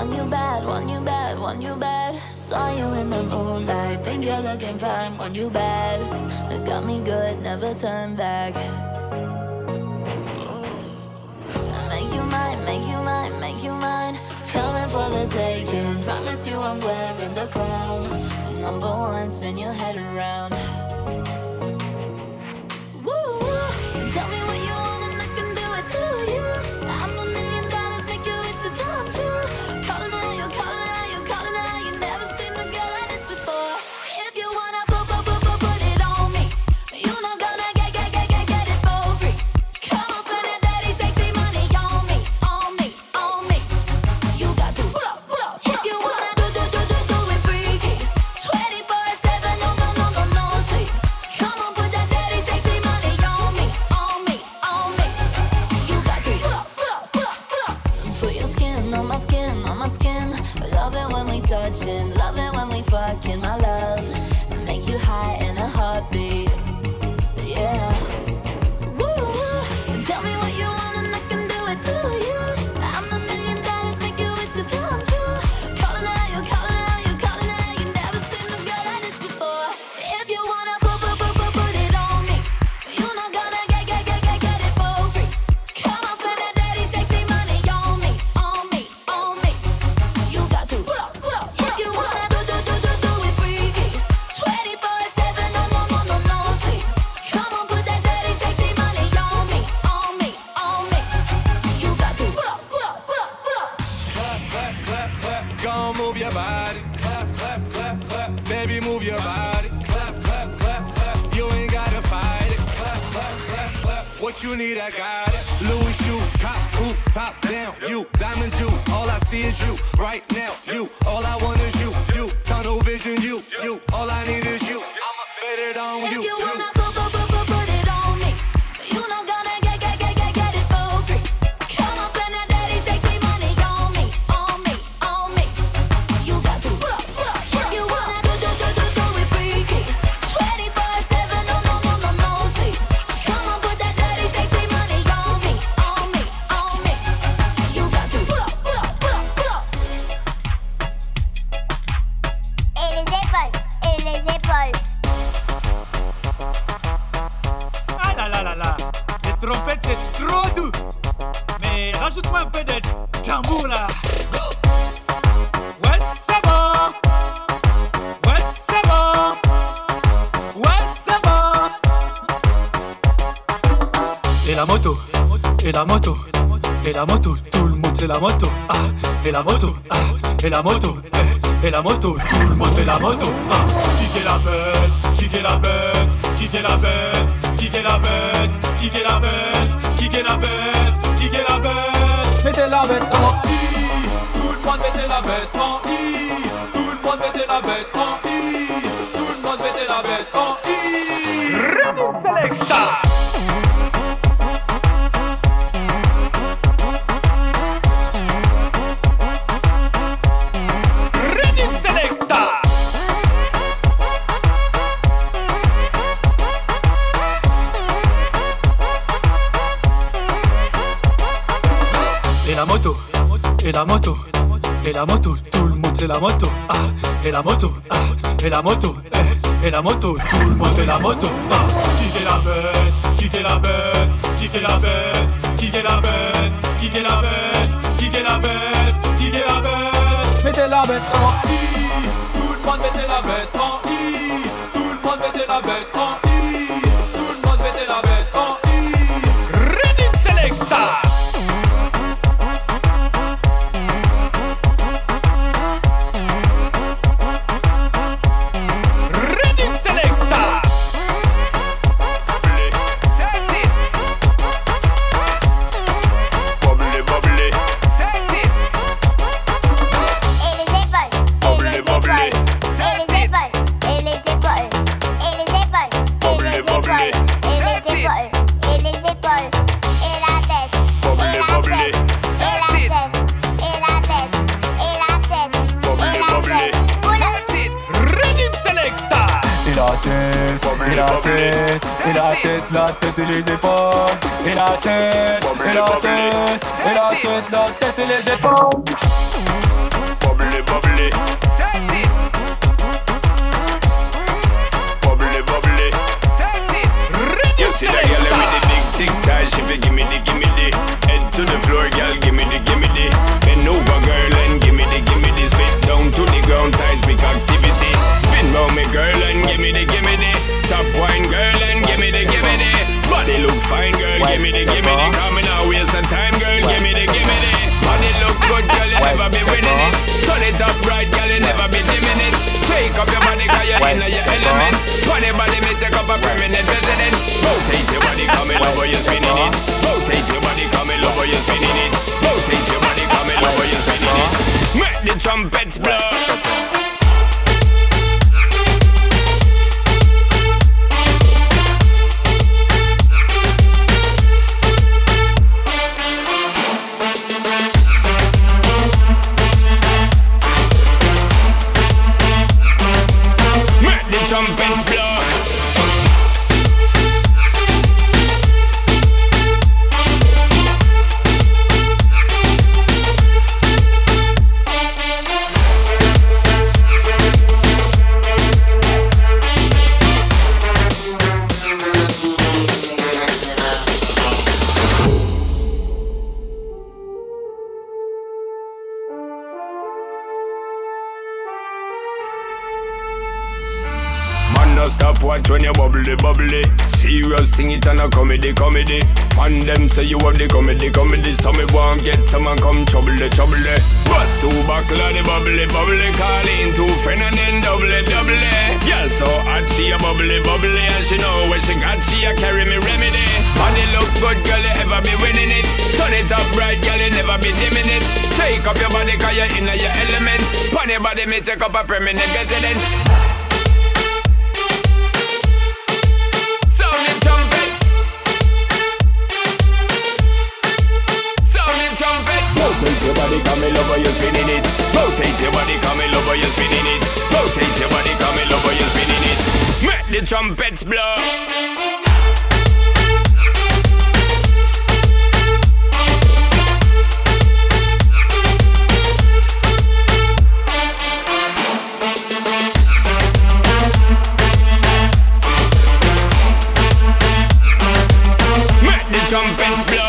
Want you bad, want you bad, want you bad. Saw you in the moonlight, think you're looking fine. Want you bad, it got me good, never turn back. Make you mine, make you mine, make you mine. Coming for the taking. Promise you I'm wearing the crown. Number one, spin your head around. et et la moto, eh, et la moto, tout le monde fait la moto. Ah. Qui est la bête, qui est la bête, qui est la bête, qui est la bête, qui est la bête, qui est la bête, qui est la bête. Mettez la bête en I, tout le monde mettez la bête en I, tout le monde mettez la bête en I, tout le monde mettez la bête en I. Selecta. et la moto, et la moto, tout le monde c'est la moto, ah, et la moto, ah, et la moto, eh, et la moto, tout le monde fait la moto, ah, qui est la bête, qui est la bête, qui est la bête, qui est la bête, qui est la bête, qui est la bête, qui est la bête, mettez la bête en I, tout le monde mettez la bête en I, tout le monde mettez la bête en I. péter les épaules et la tête, et la tête, et la tête, la tête, top right, girl, you never be dimming it. Shake up your body, cause you're in your element. Pony body may take up a permanent residence. Sounding trumpets. Sounding trumpets. Rotate your body, come in you're spinning it. Rotate your body, come in you're spinning it. Rotate your body, come in you're spinning it. Make the trumpets blow. jumping, split.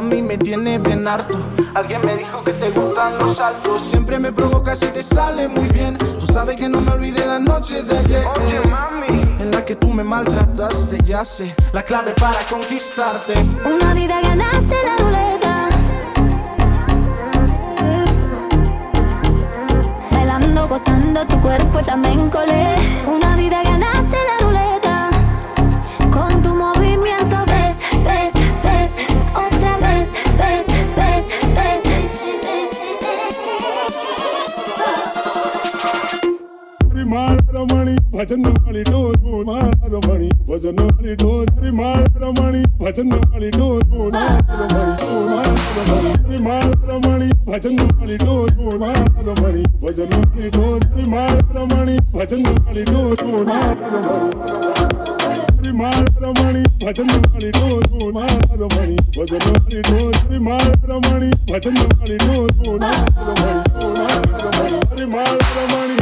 Mami me tiene bien harto. Alguien me dijo que te gustan los altos Siempre me provoca si te sale muy bien. Tú sabes que no me olvidé la noche de ayer. En la que tú me maltrataste Ya sé. La clave para conquistarte. Una vida ganaste la ruleta. Bailando, gozando tu cuerpo es flamenco. Una vida ganaste भजन वाली डोरो माला रमणी भजन वाली डोरी माला रमणी भजन वाली डोरो माला रमणी माला रमणी माला रमणी भजन वाली डोरो माला रमणी भजन वाली डोरी माला रमणी भजन वाली डोरो माला रमणी मारमणी भजन वाली डोरो मारमणी भजन वाली डोरी मारमणी भजन वाली डोरो मारमणी मारमणी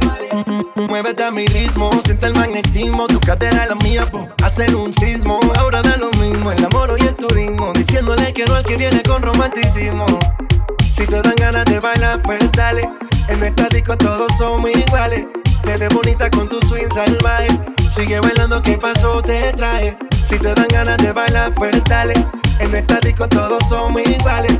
Muévete a mi ritmo, siente el magnetismo, tu cadera la mía, po, hacen un sismo. Ahora da lo mismo, el amor y el turismo, diciéndole que no al que viene con romanticismo. Si te dan ganas de bailar, pues dale. En nuestra disco todos somos iguales. Te ves bonita con tu swing salvaje. Sigue bailando, ¿qué pasó? Te traje. Si te dan ganas de bailar, pues dale. En nuestra disco todos somos iguales.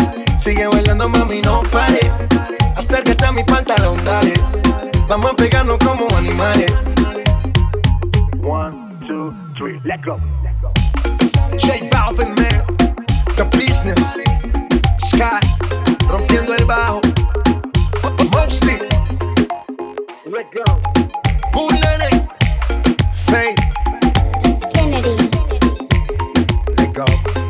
Sigue bailando, mami, no pare. Acércate a mi pantalón, dale. Vamos a pegarnos como animales. One, two, three, let go. J Balvin, man. The business. Sky. Rompiendo el bajo. Mostly. Let go. Bullet. Faith. Kennedy. Let go.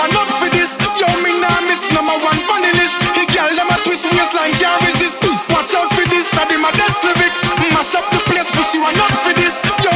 man up for this. Yo, me nah miss number one funny list. He girl them a twist waistline can't resist. Watch out for this, I did my best lyrics. Mash up the place, but she want up for this. Yo,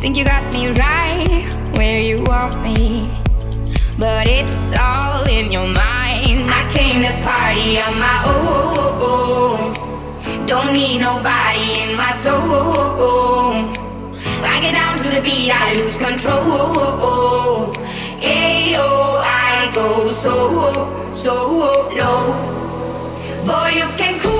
Think you got me right where you want me. But it's all in your mind. I came to party on my own. Don't need nobody in my soul. I get down to the beat, I lose control. Ayo, I go so, so low. Boy, you can cool.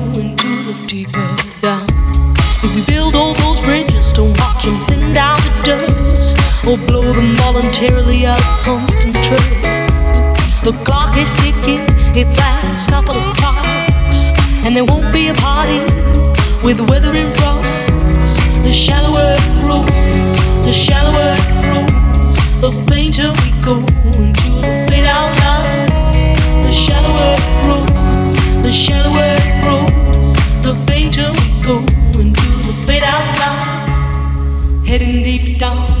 We'll blow them voluntarily out of constant trust. The clock is ticking, it's last couple of clocks, and there won't be a party with weather in front. The shallower it grows, the shallower it grows, the fainter we go into the fade out line. The shallower it grows, the shallower it grows, the fainter we go into the fade out line. Heading deep down.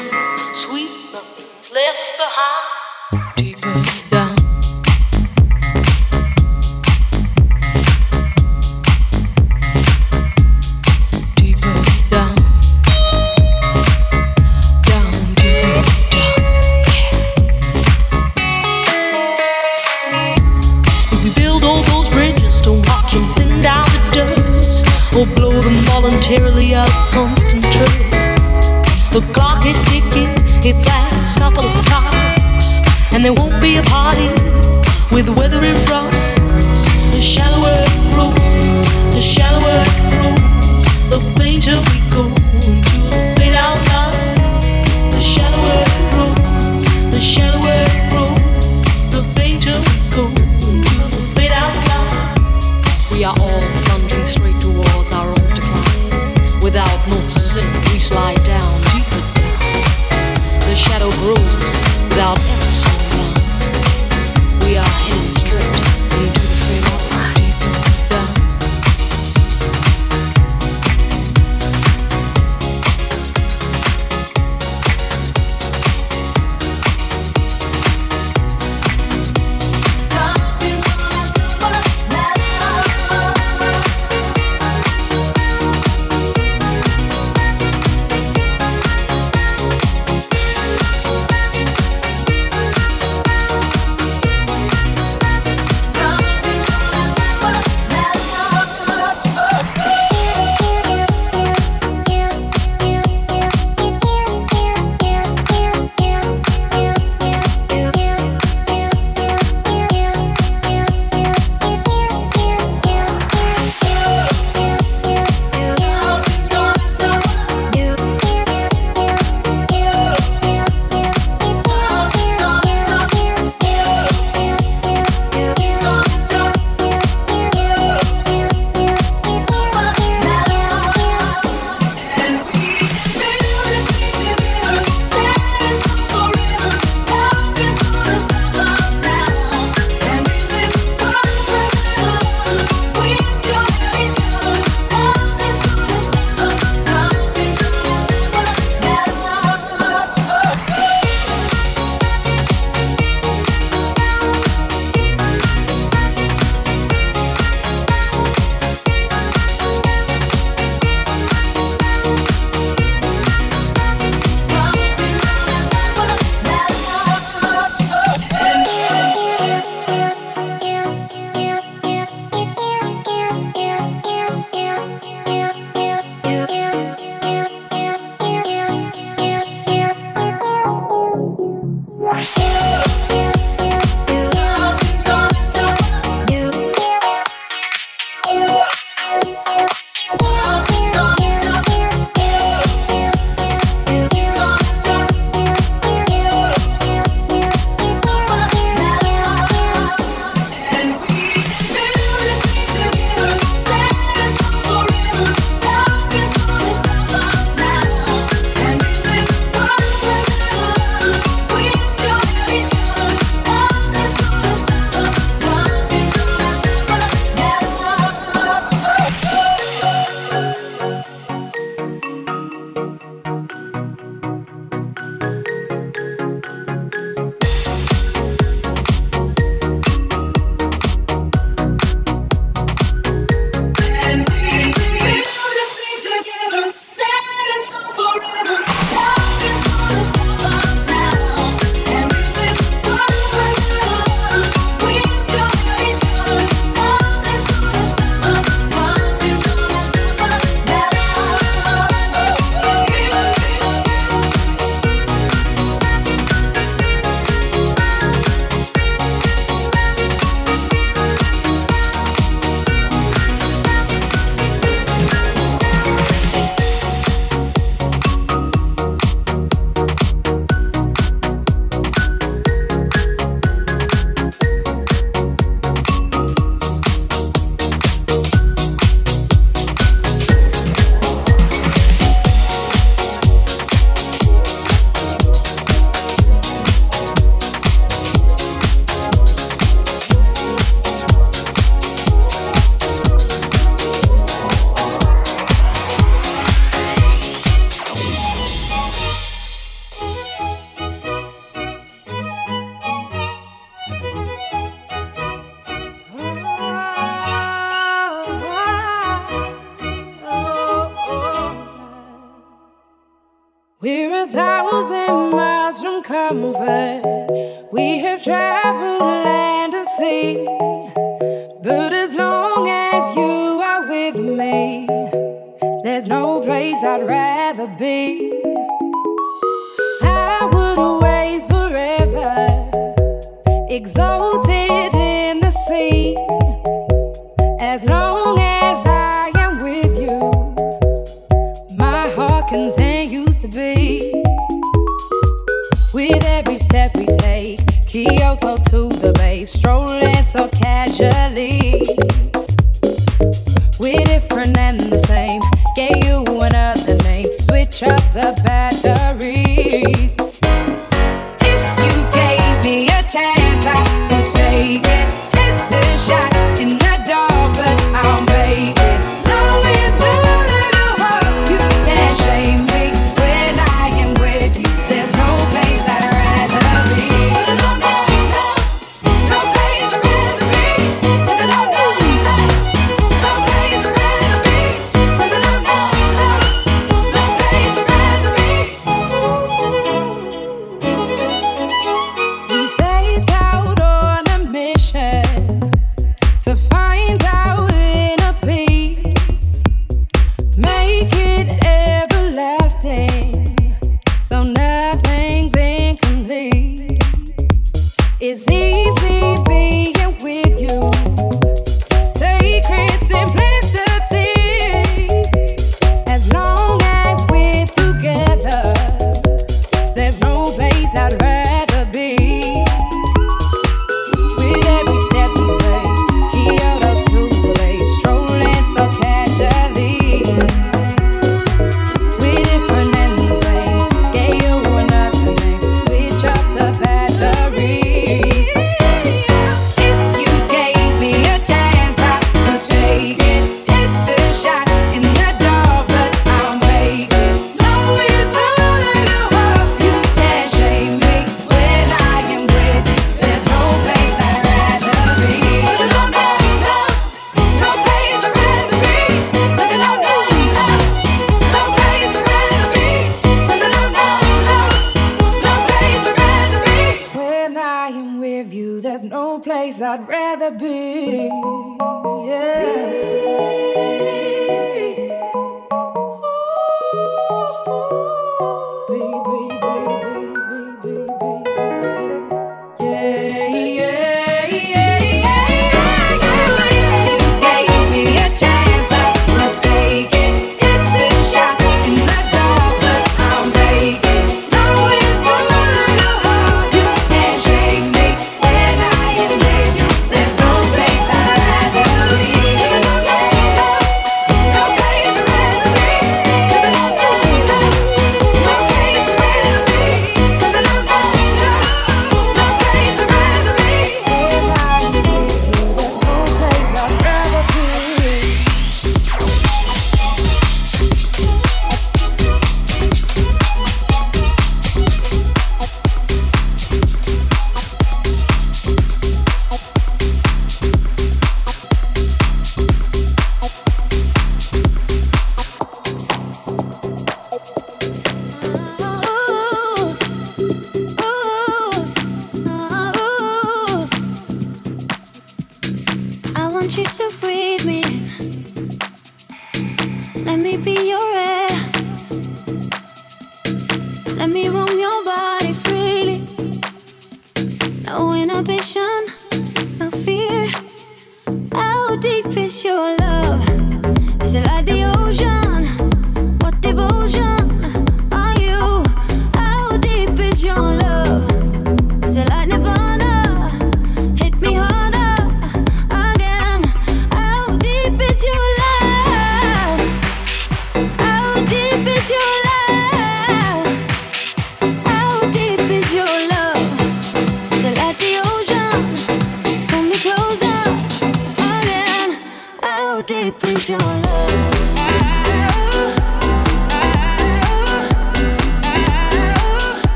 Peace we slide.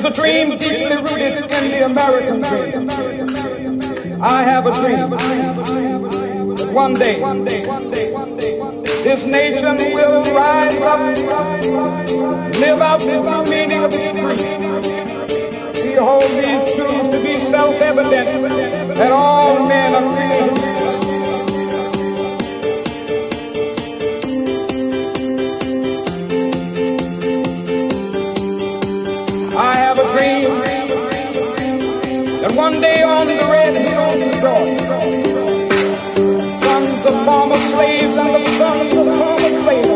is a dream deeply rooted in the American dream. I have a dream that one day this nation will rise up, live out the meaning of its creed. We hold these truths to be self-evident that all men are created. slaves under the sons of former slaves.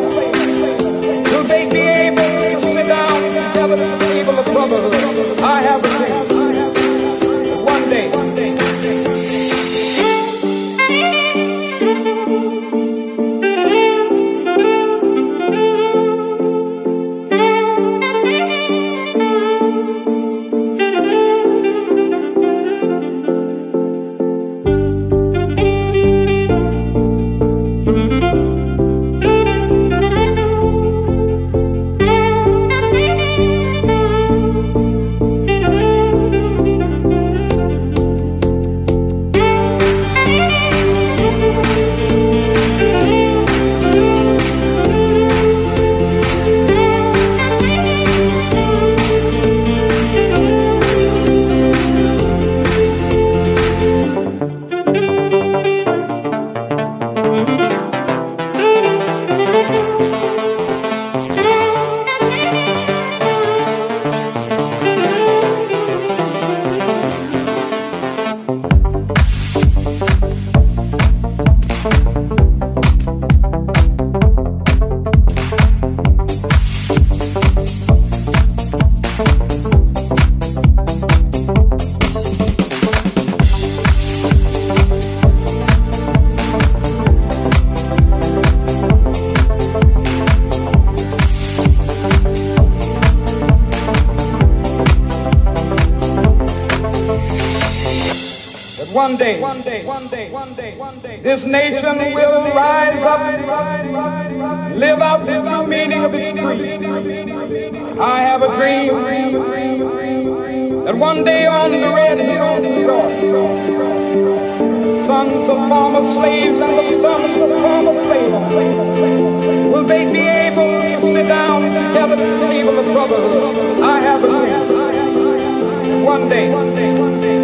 sons former slaves and the sons of former slaves. Will they be able to sit down together at the table of brotherhood? I have a dream. One day, one day, one day.